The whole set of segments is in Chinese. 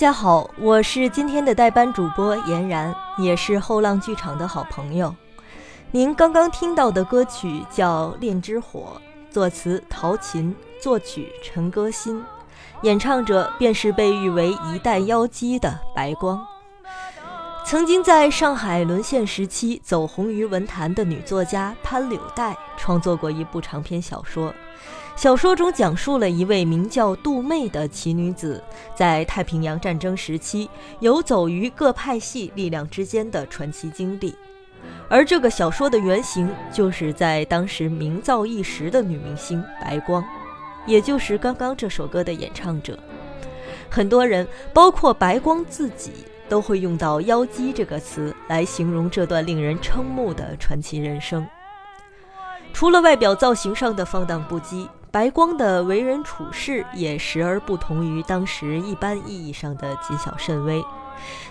大家好，我是今天的代班主播妍然，也是后浪剧场的好朋友。您刚刚听到的歌曲叫《恋之火》，作词陶琴，作曲陈歌辛，演唱者便是被誉为一代妖姬的白光。曾经在上海沦陷时期走红于文坛的女作家潘柳黛，创作过一部长篇小说。小说中讲述了一位名叫杜妹的奇女子，在太平洋战争时期游走于各派系力量之间的传奇经历。而这个小说的原型，就是在当时名噪一时的女明星白光，也就是刚刚这首歌的演唱者。很多人，包括白光自己，都会用到“妖姬”这个词来形容这段令人瞠目的传奇人生。除了外表造型上的放荡不羁。白光的为人处事也时而不同于当时一般意义上的谨小慎微，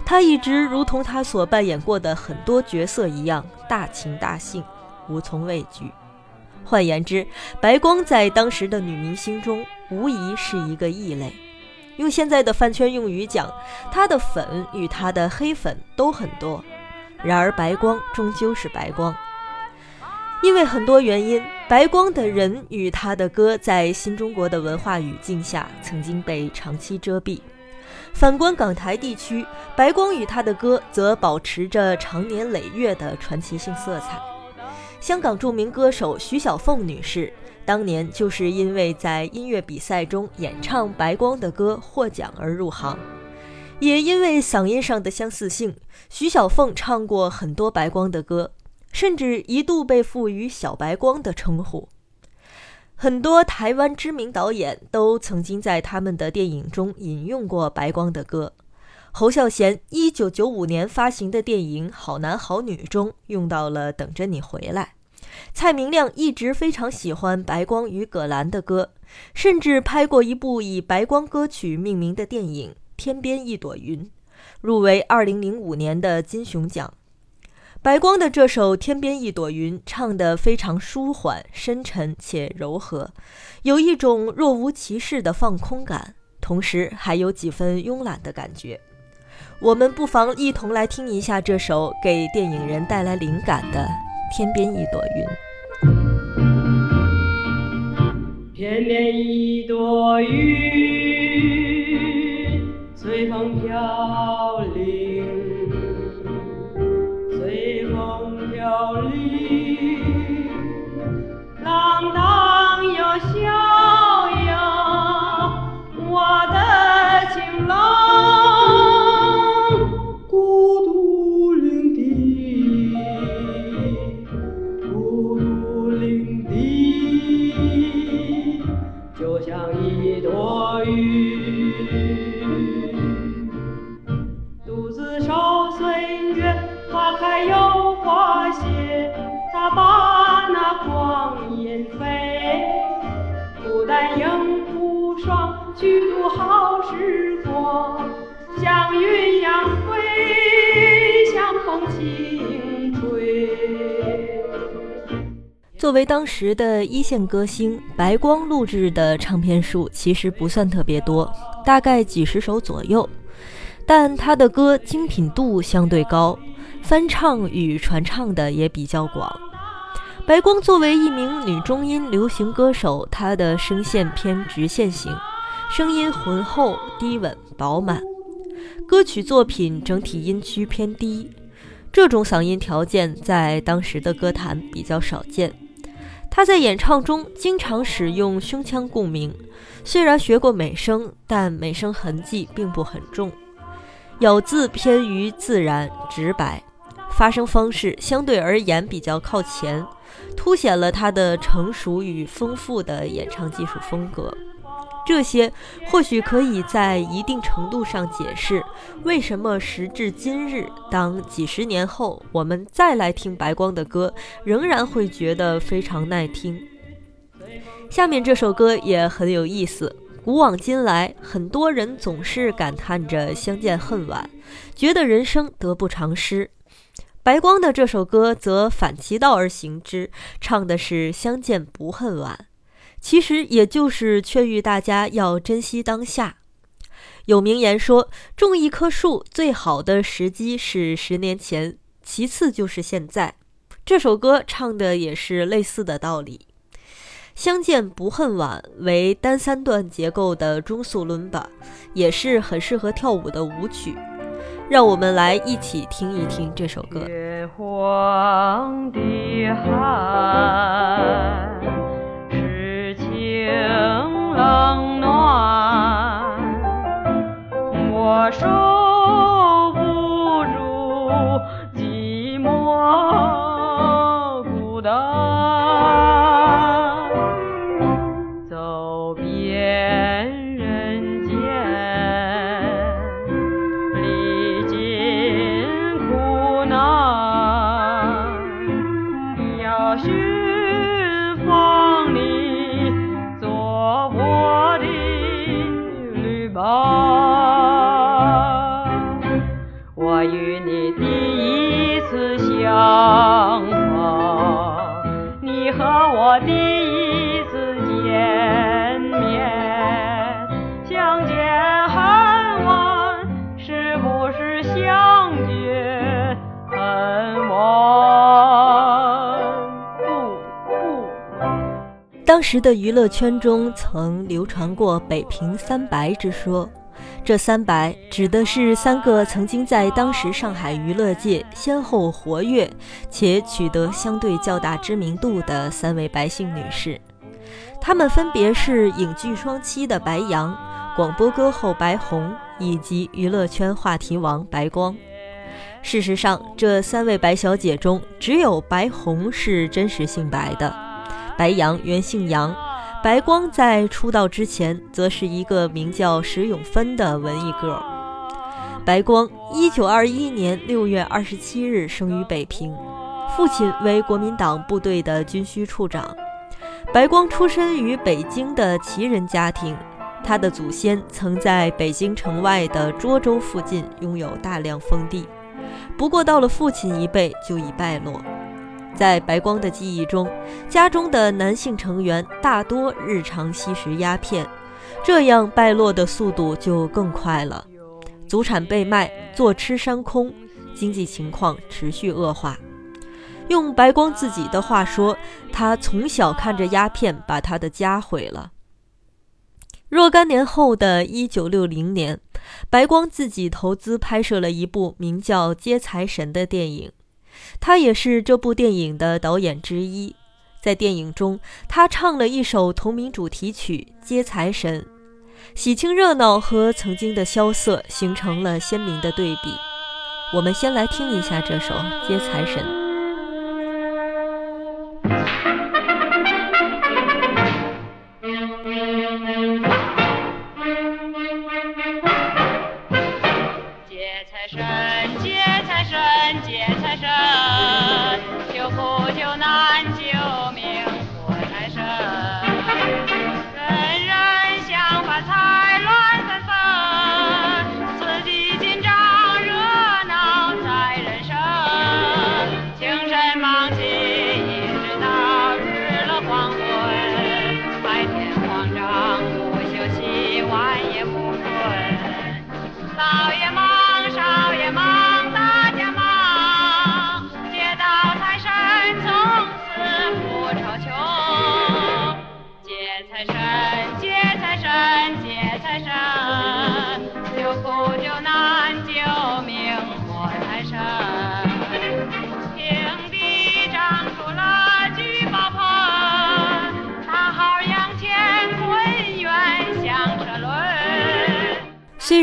他一直如同他所扮演过的很多角色一样大情大性，无从畏惧。换言之，白光在当时的女明星中无疑是一个异类。用现在的饭圈用语讲，她的粉与她的黑粉都很多，然而白光终究是白光。因为很多原因，白光的人与他的歌在新中国的文化语境下曾经被长期遮蔽。反观港台地区，白光与他的歌则保持着长年累月的传奇性色彩。香港著名歌手徐小凤女士当年就是因为在音乐比赛中演唱白光的歌获奖而入行，也因为嗓音上的相似性，徐小凤唱过很多白光的歌。甚至一度被赋予“小白光”的称呼。很多台湾知名导演都曾经在他们的电影中引用过白光的歌。侯孝贤1995年发行的电影《好男好女》中用到了《等着你回来》。蔡明亮一直非常喜欢白光与葛兰的歌，甚至拍过一部以白光歌曲命名的电影《天边一朵云》，入围2005年的金熊奖。白光的这首《天边一朵云》唱得非常舒缓、深沉且柔和，有一种若无其事的放空感，同时还有几分慵懒的感觉。我们不妨一同来听一下这首给电影人带来灵感的《天边一朵云》。天边一朵云，随风飘浪荡又逍遥，我的情郎。当时的一线歌星，白光录制的唱片数其实不算特别多，大概几十首左右，但他的歌精品度相对高。翻唱与传唱的也比较广。白光作为一名女中音流行歌手，她的声线偏直线型，声音浑厚、低稳、饱满。歌曲作品整体音区偏低，这种嗓音条件在当时的歌坛比较少见。他在演唱中经常使用胸腔共鸣，虽然学过美声，但美声痕迹并不很重，咬字偏于自然直白。发声方式相对而言比较靠前，凸显了他的成熟与丰富的演唱技术风格。这些或许可以在一定程度上解释为什么时至今日，当几十年后我们再来听白光的歌，仍然会觉得非常耐听。下面这首歌也很有意思。古往今来，很多人总是感叹着相见恨晚，觉得人生得不偿失。白光的这首歌则反其道而行之，唱的是相见不恨晚，其实也就是劝喻大家要珍惜当下。有名言说，种一棵树最好的时机是十年前，其次就是现在。这首歌唱的也是类似的道理。相见不恨晚为单三段结构的中速伦巴，也是很适合跳舞的舞曲。让我们来一起听一听这首歌。月黄的海，冷暖，我受不住寂寞。时的娱乐圈中曾流传过“北平三白”之说，这三白指的是三个曾经在当时上海娱乐界先后活跃且取得相对较大知名度的三位白姓女士，她们分别是影剧双栖的白杨、广播歌后白虹以及娱乐圈话题王白光。事实上，这三位白小姐中，只有白虹是真实姓白的。白杨原姓杨，白光在出道之前则是一个名叫石永芬的文艺 girl。白光，一九二一年六月二十七日生于北平，父亲为国民党部队的军需处长。白光出身于北京的旗人家庭，他的祖先曾在北京城外的涿州附近拥有大量封地，不过到了父亲一辈就已败落。在白光的记忆中，家中的男性成员大多日常吸食鸦片，这样败落的速度就更快了。祖产被卖，坐吃山空，经济情况持续恶化。用白光自己的话说，他从小看着鸦片把他的家毁了。若干年后的一九六零年，白光自己投资拍摄了一部名叫《接财神》的电影。他也是这部电影的导演之一，在电影中，他唱了一首同名主题曲《接财神》，喜庆热闹和曾经的萧瑟形成了鲜明的对比。我们先来听一下这首《接财神》。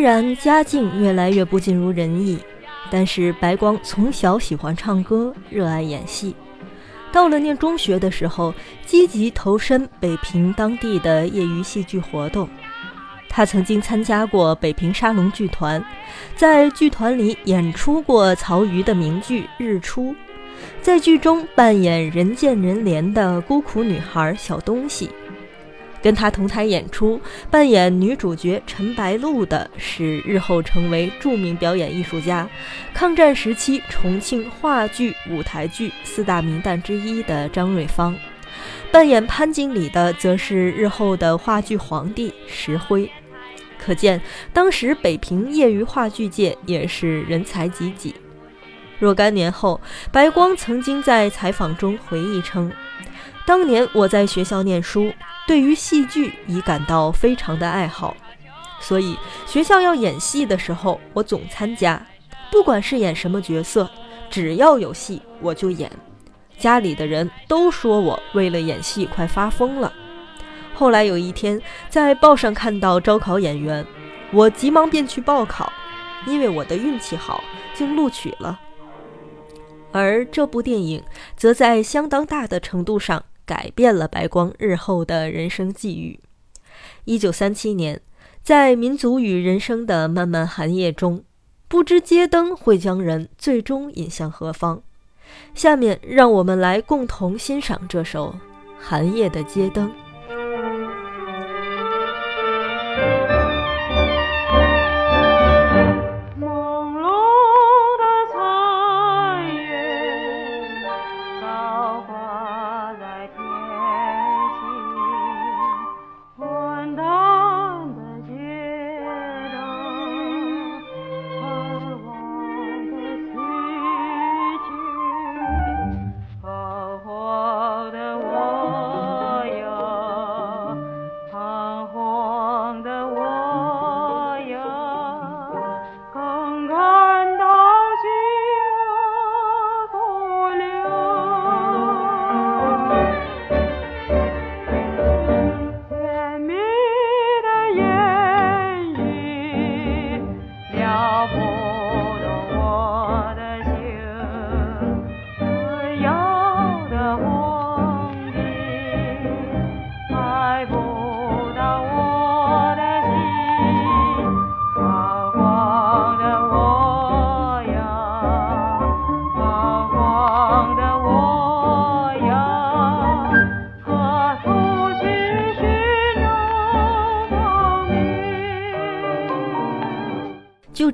然家境越来越不尽如人意，但是白光从小喜欢唱歌，热爱演戏。到了念中学的时候，积极投身北平当地的业余戏剧活动。他曾经参加过北平沙龙剧团，在剧团里演出过曹禺的名剧《日出》，在剧中扮演人见人怜的孤苦女孩小东西。跟他同台演出、扮演女主角陈白露的是日后成为著名表演艺术家、抗战时期重庆话剧、舞台剧四大名旦之一的张瑞芳；扮演潘经理的则是日后的话剧皇帝石辉。可见当时北平业余话剧界也是人才济济。若干年后，白光曾经在采访中回忆称：“当年我在学校念书，对于戏剧已感到非常的爱好，所以学校要演戏的时候，我总参加，不管是演什么角色，只要有戏我就演。家里的人都说我为了演戏快发疯了。后来有一天在报上看到招考演员，我急忙便去报考，因为我的运气好，竟录取了。”而这部电影则在相当大的程度上改变了白光日后的人生际遇。一九三七年，在民族与人生的漫漫寒夜中，不知街灯会将人最终引向何方。下面，让我们来共同欣赏这首《寒夜的街灯》。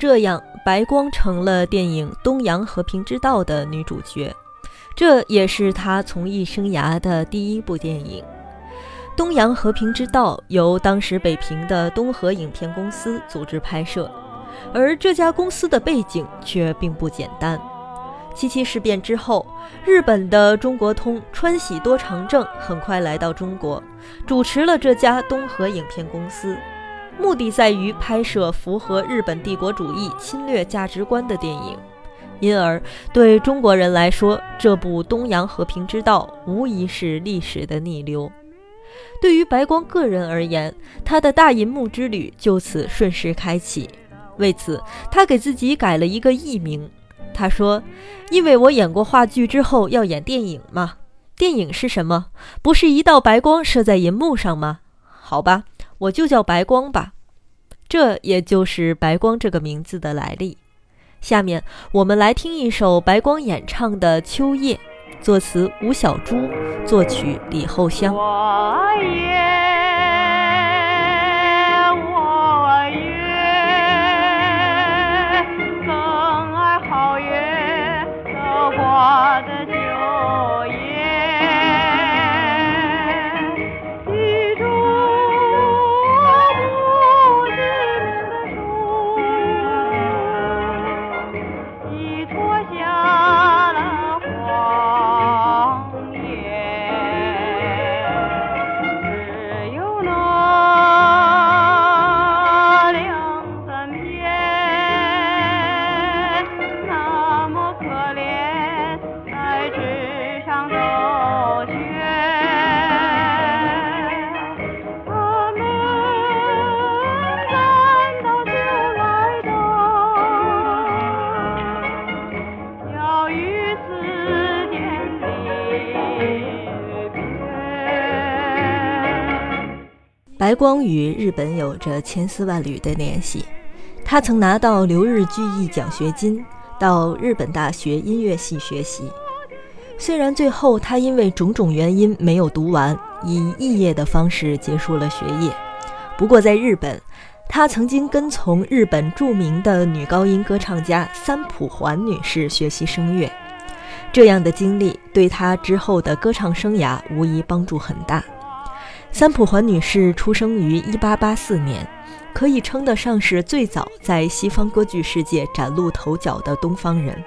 这样，白光成了电影《东洋和平之道》的女主角，这也是她从艺生涯的第一部电影。《东洋和平之道》由当时北平的东和影片公司组织拍摄，而这家公司的背景却并不简单。七七事变之后，日本的中国通川喜多长政很快来到中国，主持了这家东和影片公司。目的在于拍摄符合日本帝国主义侵略价值观的电影，因而对中国人来说，这部《东洋和平之道》无疑是历史的逆流。对于白光个人而言，他的大银幕之旅就此顺势开启。为此，他给自己改了一个艺名。他说：“因为我演过话剧之后要演电影嘛，电影是什么？不是一道白光射在银幕上吗？好吧。”我就叫白光吧，这也就是白光这个名字的来历。下面我们来听一首白光演唱的《秋夜》，作词吴小猪，作曲李厚香。光与日本有着千丝万缕的联系，他曾拿到留日剧艺奖学金，到日本大学音乐系学习。虽然最后他因为种种原因没有读完，以肄业的方式结束了学业，不过在日本，他曾经跟从日本著名的女高音歌唱家三浦环女士学习声乐。这样的经历对他之后的歌唱生涯无疑帮助很大。三浦环女士出生于1884年，可以称得上是最早在西方歌剧世界崭露头角的东方人。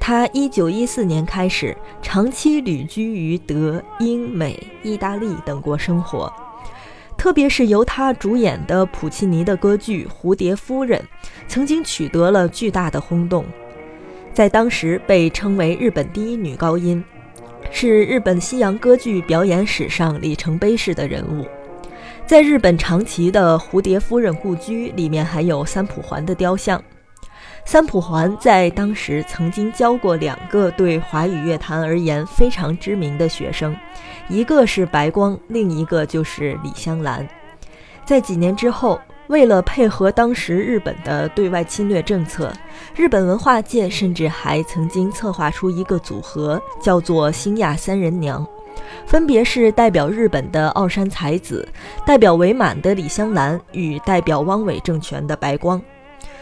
她1914年开始长期旅居于德、英、美、意大利等国生活，特别是由他主演的普契尼的歌剧《蝴蝶夫人》，曾经取得了巨大的轰动，在当时被称为日本第一女高音。是日本西洋歌剧表演史上里程碑式的人物，在日本长崎的蝴蝶夫人故居里面还有三浦环的雕像。三浦环在当时曾经教过两个对华语乐坛而言非常知名的学生，一个是白光，另一个就是李香兰。在几年之后。为了配合当时日本的对外侵略政策，日本文化界甚至还曾经策划出一个组合，叫做“新亚三人娘”，分别是代表日本的奥山才子、代表伪满的李香兰与代表汪伪政权的白光。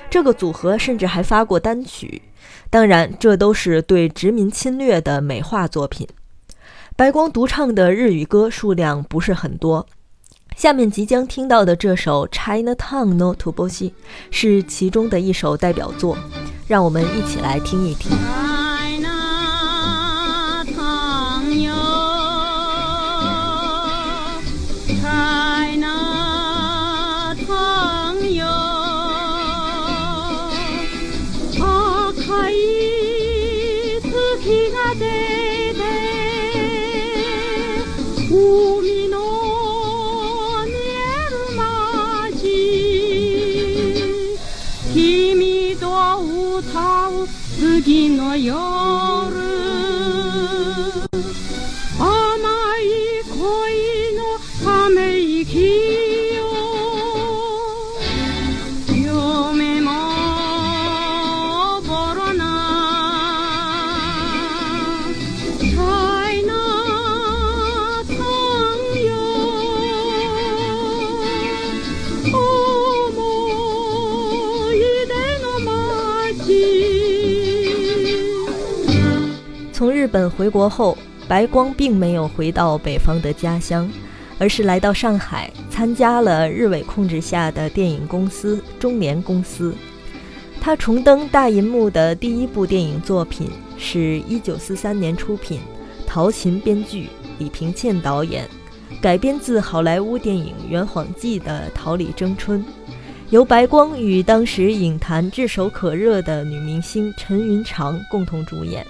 这个组合甚至还发过单曲，当然，这都是对殖民侵略的美化作品。白光独唱的日语歌数量不是很多。下面即将听到的这首《Chinatown no Toboshi》是其中的一首代表作，让我们一起来听一听。次の夜回国后，白光并没有回到北方的家乡，而是来到上海，参加了日伪控制下的电影公司中联公司。他重登大银幕的第一部电影作品是一九四三年出品，陶琴编剧，李平倩导演，改编自好莱坞电影《圆谎记》的《桃李争春》，由白光与当时影坛炙手可热的女明星陈云裳共同主演。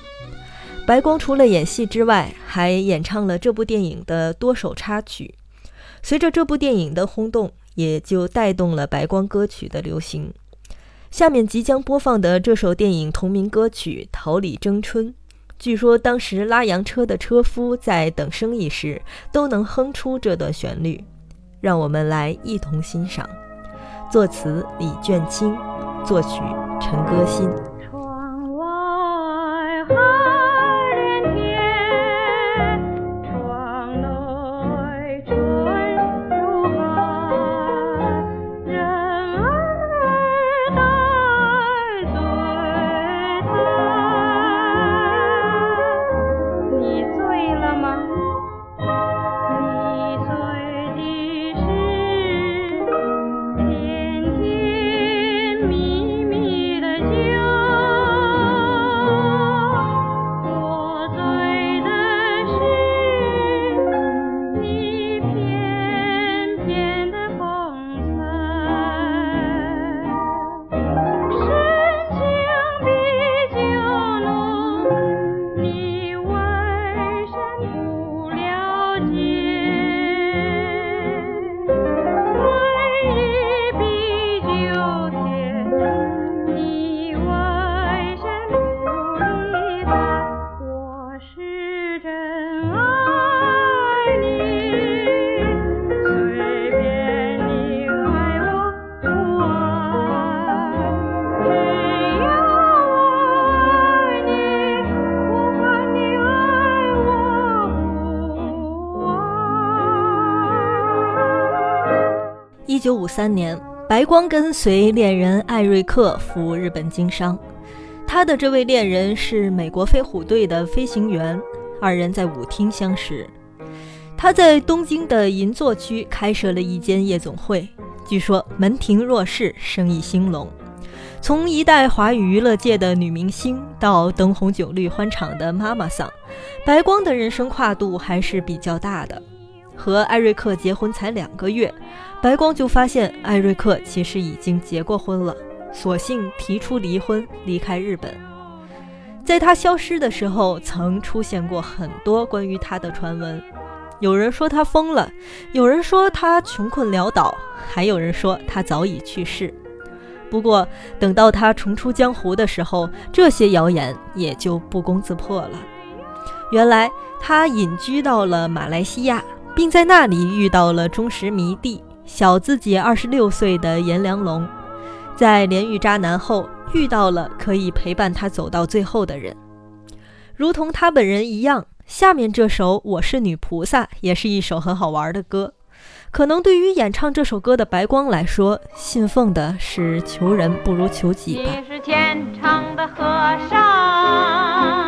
白光除了演戏之外，还演唱了这部电影的多首插曲。随着这部电影的轰动，也就带动了白光歌曲的流行。下面即将播放的这首电影同名歌曲《桃李争春》，据说当时拉洋车的车夫在等生意时都能哼出这段旋律。让我们来一同欣赏。作词李卷清，作曲陈歌辛。一九五三年，白光跟随恋人艾瑞克赴日本经商。他的这位恋人是美国飞虎队的飞行员，二人在舞厅相识。他在东京的银座区开设了一间夜总会，据说门庭若市，生意兴隆。从一代华语娱乐界的女明星到灯红酒绿欢场的妈妈桑，白光的人生跨度还是比较大的。和艾瑞克结婚才两个月，白光就发现艾瑞克其实已经结过婚了，索性提出离婚，离开日本。在他消失的时候，曾出现过很多关于他的传闻，有人说他疯了，有人说他穷困潦倒，还有人说他早已去世。不过，等到他重出江湖的时候，这些谣言也就不攻自破了。原来，他隐居到了马来西亚。并在那里遇到了忠实迷弟小自己二十六岁的颜良龙，在连遇渣男后遇到了可以陪伴他走到最后的人，如同他本人一样。下面这首《我是女菩萨》也是一首很好玩的歌，可能对于演唱这首歌的白光来说，信奉的是求人不如求己吧。你是虔诚的和尚，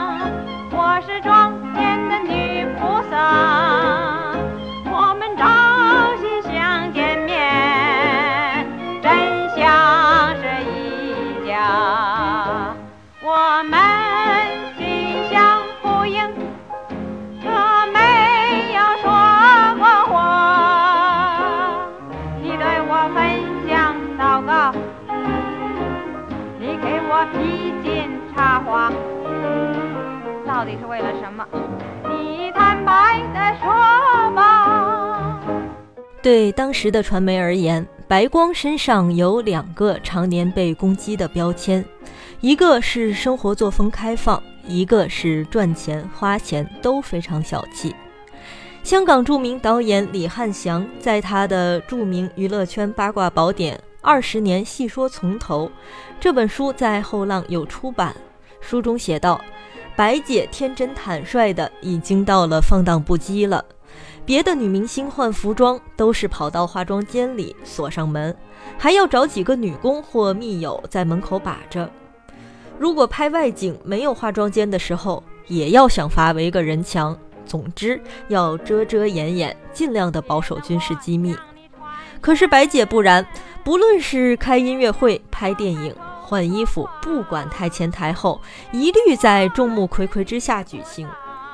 白的说吧。对当时的传媒而言，白光身上有两个常年被攻击的标签，一个是生活作风开放，一个是赚钱花钱都非常小气。香港著名导演李翰祥在他的著名娱乐圈八卦宝典《二十年细说从头》这本书在后浪有出版，书中写道。白姐天真坦率的已经到了放荡不羁了，别的女明星换服装都是跑到化妆间里锁上门，还要找几个女工或密友在门口把着。如果拍外景没有化妆间的时候，也要想法围个人墙。总之要遮遮掩掩，尽量的保守军事机密。可是白姐不然，不论是开音乐会、拍电影。换衣服，不管台前台后，一律在众目睽睽之下举行，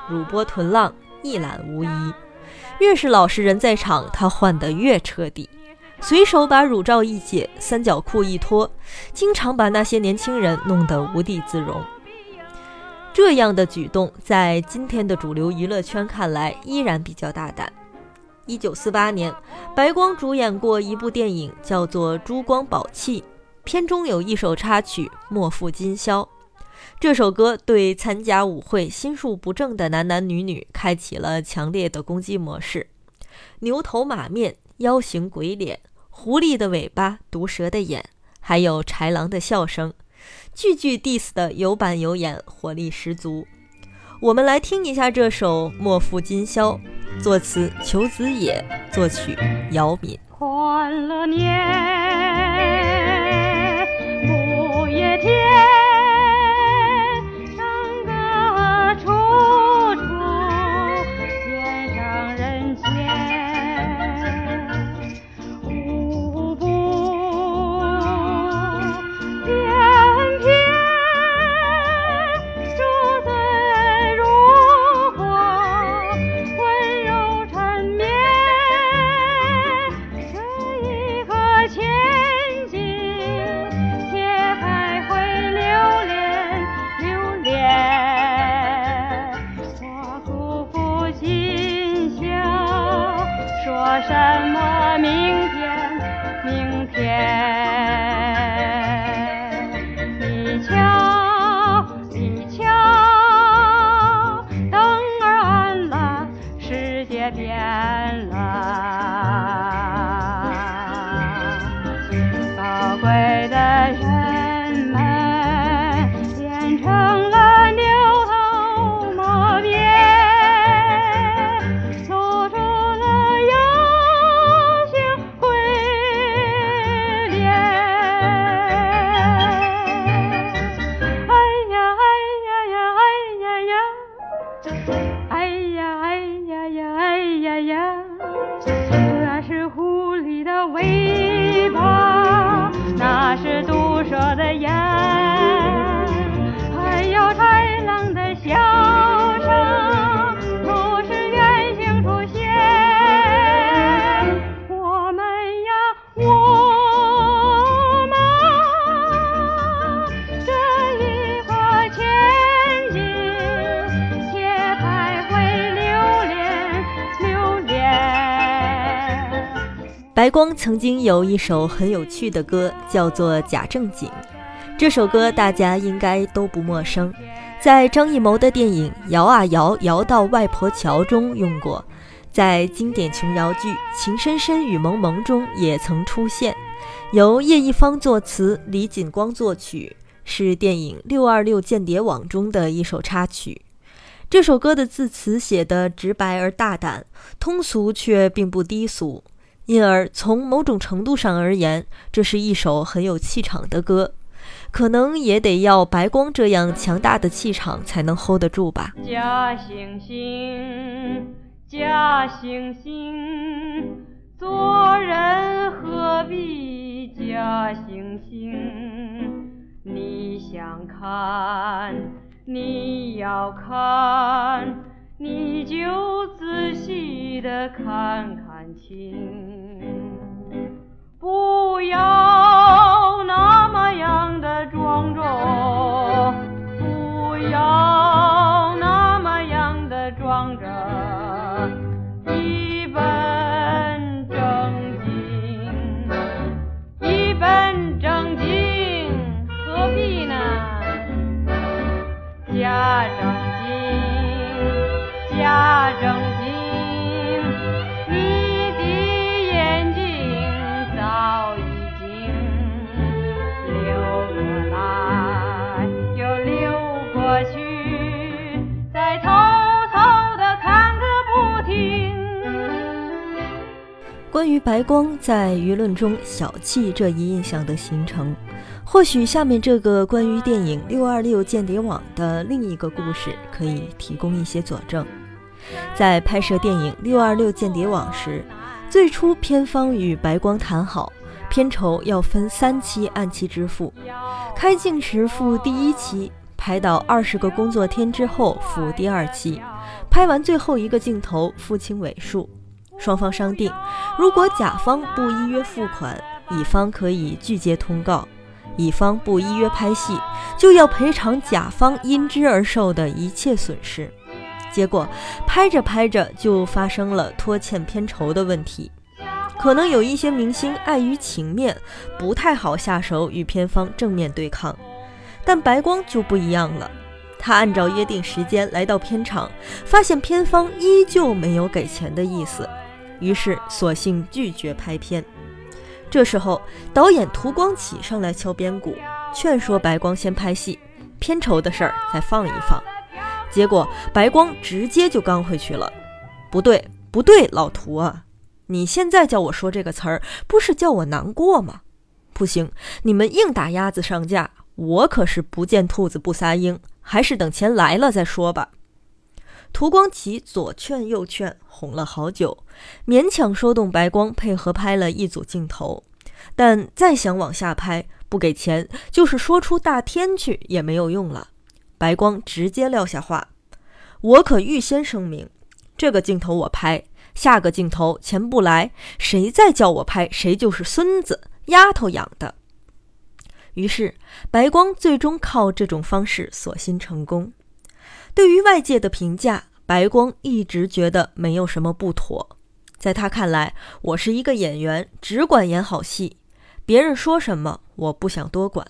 乳波臀浪一览无遗。越是老实人在场，他换得越彻底，随手把乳罩一解，三角裤一脱，经常把那些年轻人弄得无地自容。这样的举动，在今天的主流娱乐圈看来，依然比较大胆。一九四八年，白光主演过一部电影，叫做《珠光宝气》。片中有一首插曲《莫负今宵》，这首歌对参加舞会心术不正的男男女女开启了强烈的攻击模式。牛头马面、妖形鬼脸、狐狸的尾巴、毒蛇的眼，还有豺狼的笑声，句句 diss 的有板有眼，活力十足。我们来听一下这首《莫负今宵》，作词裘子野，作曲姚敏。欢乐年。Bye. 白光曾经有一首很有趣的歌，叫做《假正经》。这首歌大家应该都不陌生，在张艺谋的电影《摇啊摇，摇到外婆桥》中用过，在经典琼瑶剧《情深深雨蒙蒙》中也曾出现。由叶一方作词，李锦光作曲，是电影《六二六间谍网》中的一首插曲。这首歌的字词写得直白而大胆，通俗却并不低俗。因而，从某种程度上而言，这是一首很有气场的歌，可能也得要白光这样强大的气场才能 hold 得住吧。假惺惺，假惺惺，做人何必假惺惺？你想看，你要看，你就仔细的看看清。不要白光在舆论中小气这一印象的形成，或许下面这个关于电影《六二六间谍网》的另一个故事可以提供一些佐证。在拍摄电影《六二六间谍网》时，最初片方与白光谈好，片酬要分三期按期支付，开镜时付第一期，拍到二十个工作天之后付第二期，拍完最后一个镜头付清尾数。双方商定，如果甲方不依约付款，乙方可以拒接通告；乙方不依约拍戏，就要赔偿甲方因之而受的一切损失。结果拍着拍着就发生了拖欠片酬的问题，可能有一些明星碍于情面，不太好下手与片方正面对抗，但白光就不一样了。他按照约定时间来到片场，发现片方依旧没有给钱的意思，于是索性拒绝拍片。这时候，导演涂光启上来敲边鼓，劝说白光先拍戏，片酬的事儿再放一放。结果白光直接就刚回去了。不对，不对，老涂啊，你现在叫我说这个词儿，不是叫我难过吗？不行，你们硬打鸭子上架，我可是不见兔子不撒鹰，还是等钱来了再说吧。涂光启左劝右劝，哄了好久，勉强说动白光配合拍了一组镜头，但再想往下拍，不给钱，就是说出大天去也没有用了。白光直接撂下话：“我可预先声明，这个镜头我拍，下个镜头钱不来，谁再叫我拍，谁就是孙子，丫头养的。”于是，白光最终靠这种方式索心成功。对于外界的评价，白光一直觉得没有什么不妥。在他看来，我是一个演员，只管演好戏，别人说什么我不想多管。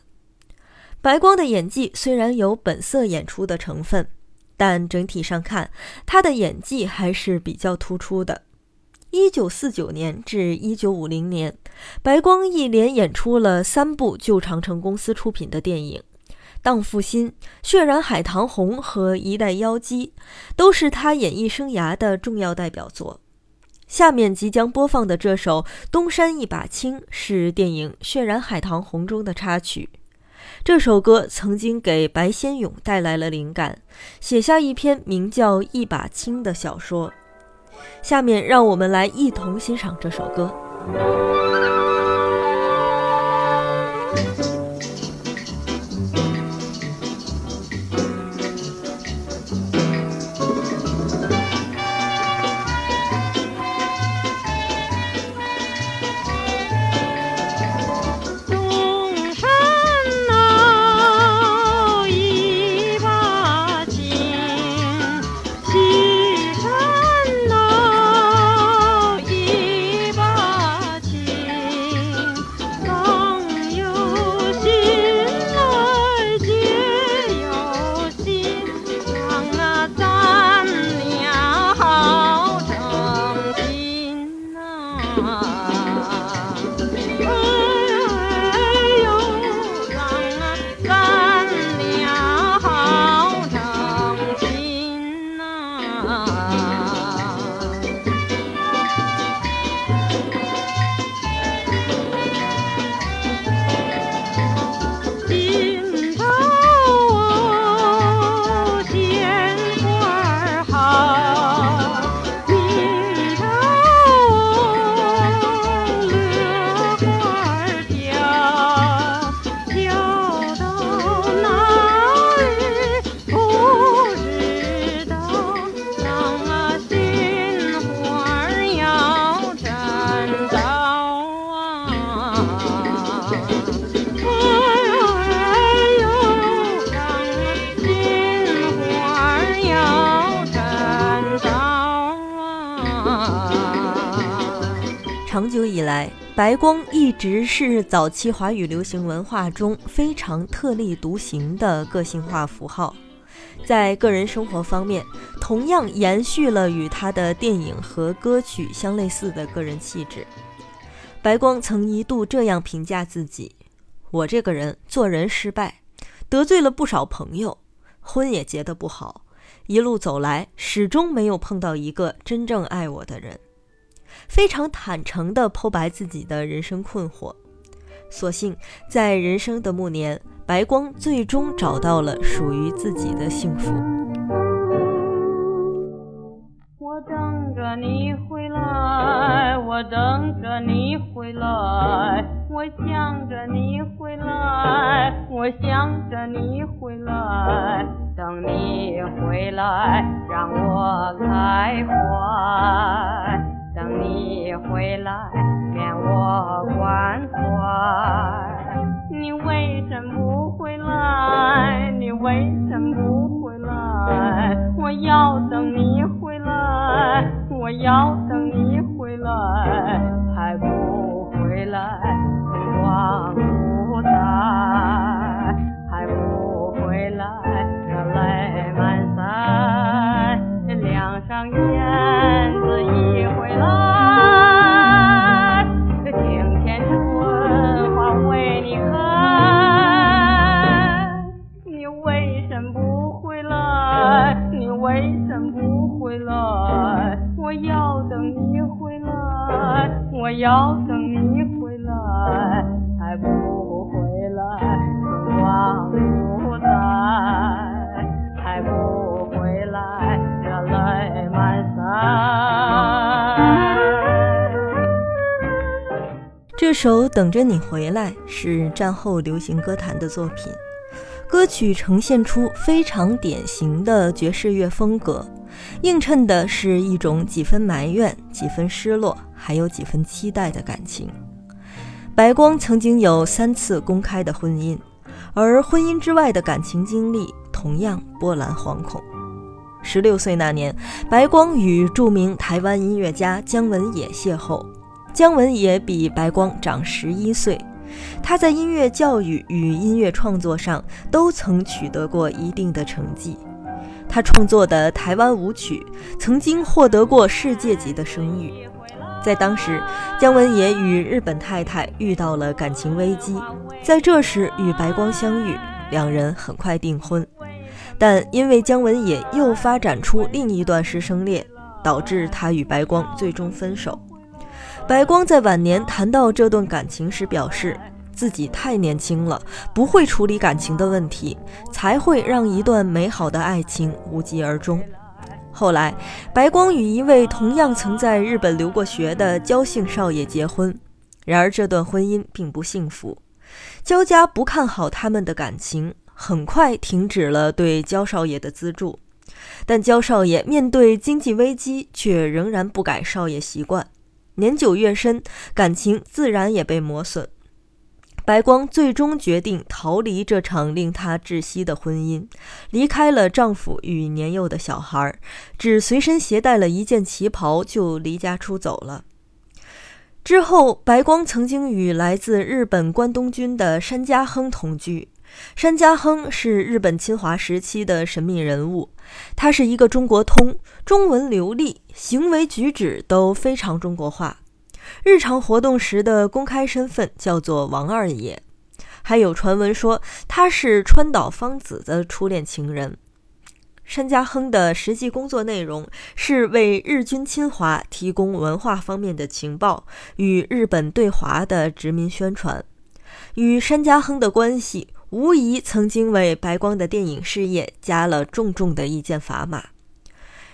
白光的演技虽然有本色演出的成分，但整体上看，他的演技还是比较突出的。一九四九年至一九五零年，白光一连演出了三部旧长城公司出品的电影，《荡妇心》《血染海棠红》和《一代妖姬》，都是他演艺生涯的重要代表作。下面即将播放的这首《东山一把青》是电影《血染海棠红》中的插曲。这首歌曾经给白先勇带来了灵感，写下一篇名叫《一把青》的小说。下面让我们来一同欣赏这首歌。《长久以来，白光一直是早期华语流行文化中非常特立独行的个性化符号。在个人生活方面，同样延续了与他的电影和歌曲相类似的个人气质。白光曾一度这样评价自己：“我这个人做人失败，得罪了不少朋友，婚也结得不好，一路走来始终没有碰到一个真正爱我的人。”非常坦诚地剖白自己的人生困惑。所幸在人生的暮年。白光最终找到了属于自己的幸福。我等着你回来，我等着你回来，我想着你回来，我想着你回来，等你回来让我开怀，等你回来免我关怀。你为什么不回来？你为什么不回来？我要等你回来，我要等你回来，还不回来，忘了等着你回来》是战后流行歌坛的作品，歌曲呈现出非常典型的爵士乐风格。映衬的是一种几分埋怨、几分失落，还有几分期待的感情。白光曾经有三次公开的婚姻，而婚姻之外的感情经历同样波澜惶恐。十六岁那年，白光与著名台湾音乐家姜文也邂逅。姜文也比白光长十一岁，他在音乐教育与音乐创作上都曾取得过一定的成绩。他创作的台湾舞曲曾经获得过世界级的声誉。在当时，姜文也与日本太太遇到了感情危机，在这时与白光相遇，两人很快订婚。但因为姜文也又发展出另一段师生恋，导致他与白光最终分手。白光在晚年谈到这段感情时表示。自己太年轻了，不会处理感情的问题，才会让一段美好的爱情无疾而终。后来，白光与一位同样曾在日本留过学的焦姓少爷结婚，然而这段婚姻并不幸福。焦家不看好他们的感情，很快停止了对焦少爷的资助。但焦少爷面对经济危机，却仍然不改少爷习惯。年久月深，感情自然也被磨损。白光最终决定逃离这场令她窒息的婚姻，离开了丈夫与年幼的小孩，只随身携带了一件旗袍就离家出走了。之后，白光曾经与来自日本关东军的山家亨同居。山家亨是日本侵华时期的神秘人物，他是一个中国通，中文流利，行为举止都非常中国化。日常活动时的公开身份叫做王二爷，还有传闻说他是川岛芳子的初恋情人。山家亨的实际工作内容是为日军侵华提供文化方面的情报与日本对华的殖民宣传。与山家亨的关系无疑曾经为白光的电影事业加了重重的一件砝码。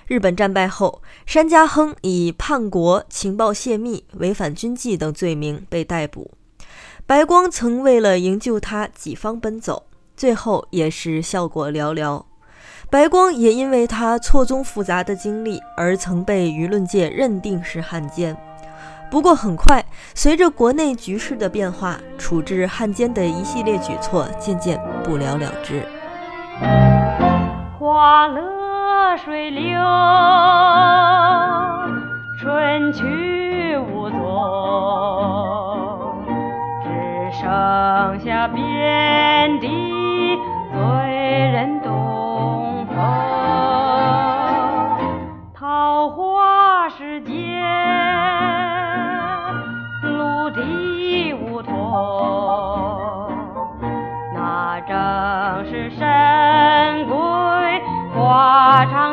日本战败后，山家亨以叛国、情报泄密、违反军纪等罪名被逮捕。白光曾为了营救他几方奔走，最后也是效果寥寥。白光也因为他错综复杂的经历而曾被舆论界认定是汉奸。不过很快，随着国内局势的变化，处置汉奸的一系列举措渐渐不了了之。花落水流，春去无踪，只剩下遍地醉人东风。桃花时节，那正是神鬼花场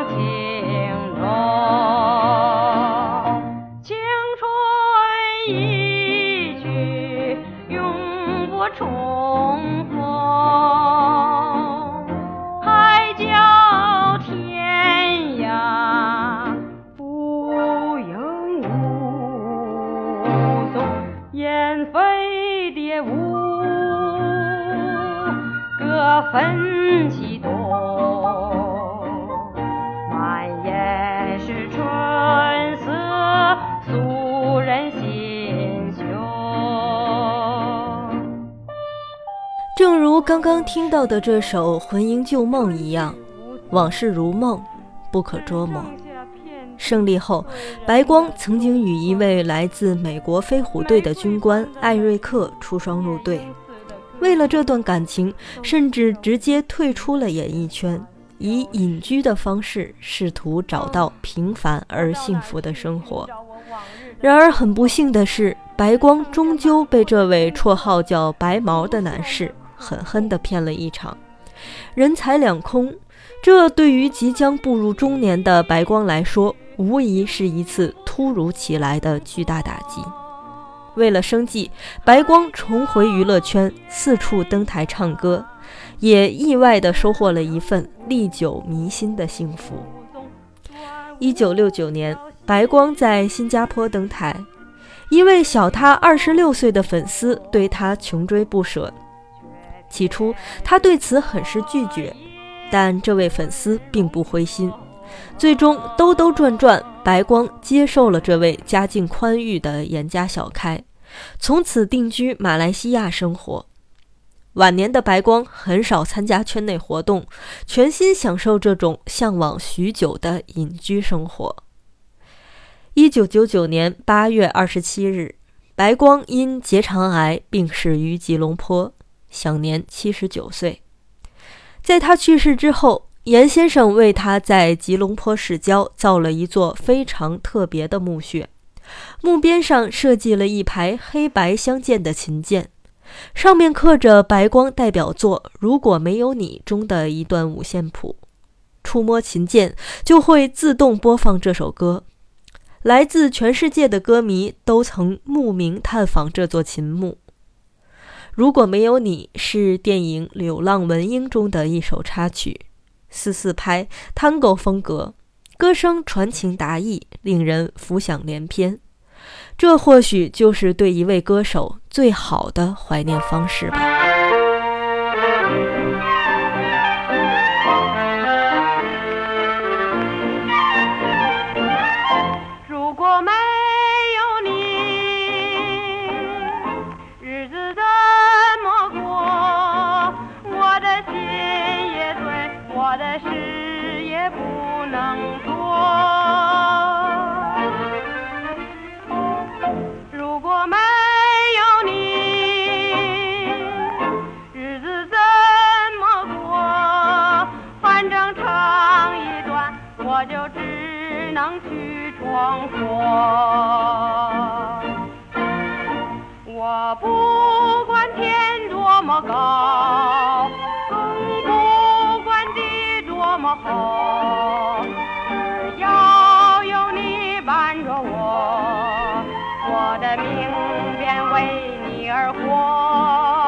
刚刚听到的这首《魂萦旧梦》一样，往事如梦，不可捉摸。胜利后，白光曾经与一位来自美国飞虎队的军官艾瑞克出双入对，为了这段感情，甚至直接退出了演艺圈，以隐居的方式试图找到平凡而幸福的生活。然而很不幸的是，白光终究被这位绰号叫“白毛”的男士狠狠地骗了一场，人财两空。这对于即将步入中年的白光来说，无疑是一次突如其来的巨大打击。为了生计，白光重回娱乐圈，四处登台唱歌，也意外地收获了一份历久弥新的幸福。一九六九年，白光在新加坡登台，一位小他二十六岁的粉丝对他穷追不舍。起初，他对此很是拒绝，但这位粉丝并不灰心，最终兜兜转转，白光接受了这位家境宽裕的严家小开，从此定居马来西亚生活。晚年的白光很少参加圈内活动，全心享受这种向往许久的隐居生活。一九九九年八月二十七日，白光因结肠癌病逝于吉隆坡，享年七十九岁。在他去世之后，严先生为他在吉隆坡市郊造了一座非常特别的墓穴，墓边上设计了一排黑白相间的琴键。上面刻着白光代表作《如果没有你》中的一段五线谱，触摸琴键就会自动播放这首歌。来自全世界的歌迷都曾慕名探访这座琴墓。《如果没有你》是电影《流浪文英》中的一首插曲，四四拍 Tango 风格，歌声传情达意，令人浮想联翩。这或许就是对一位歌手最好的怀念方式吧。能去闯祸。我不管天多么高，更不管地多么厚，只要有你伴着我，我的命便为你而活。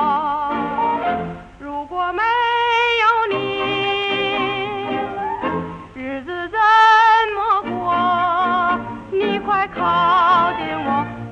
快靠近我，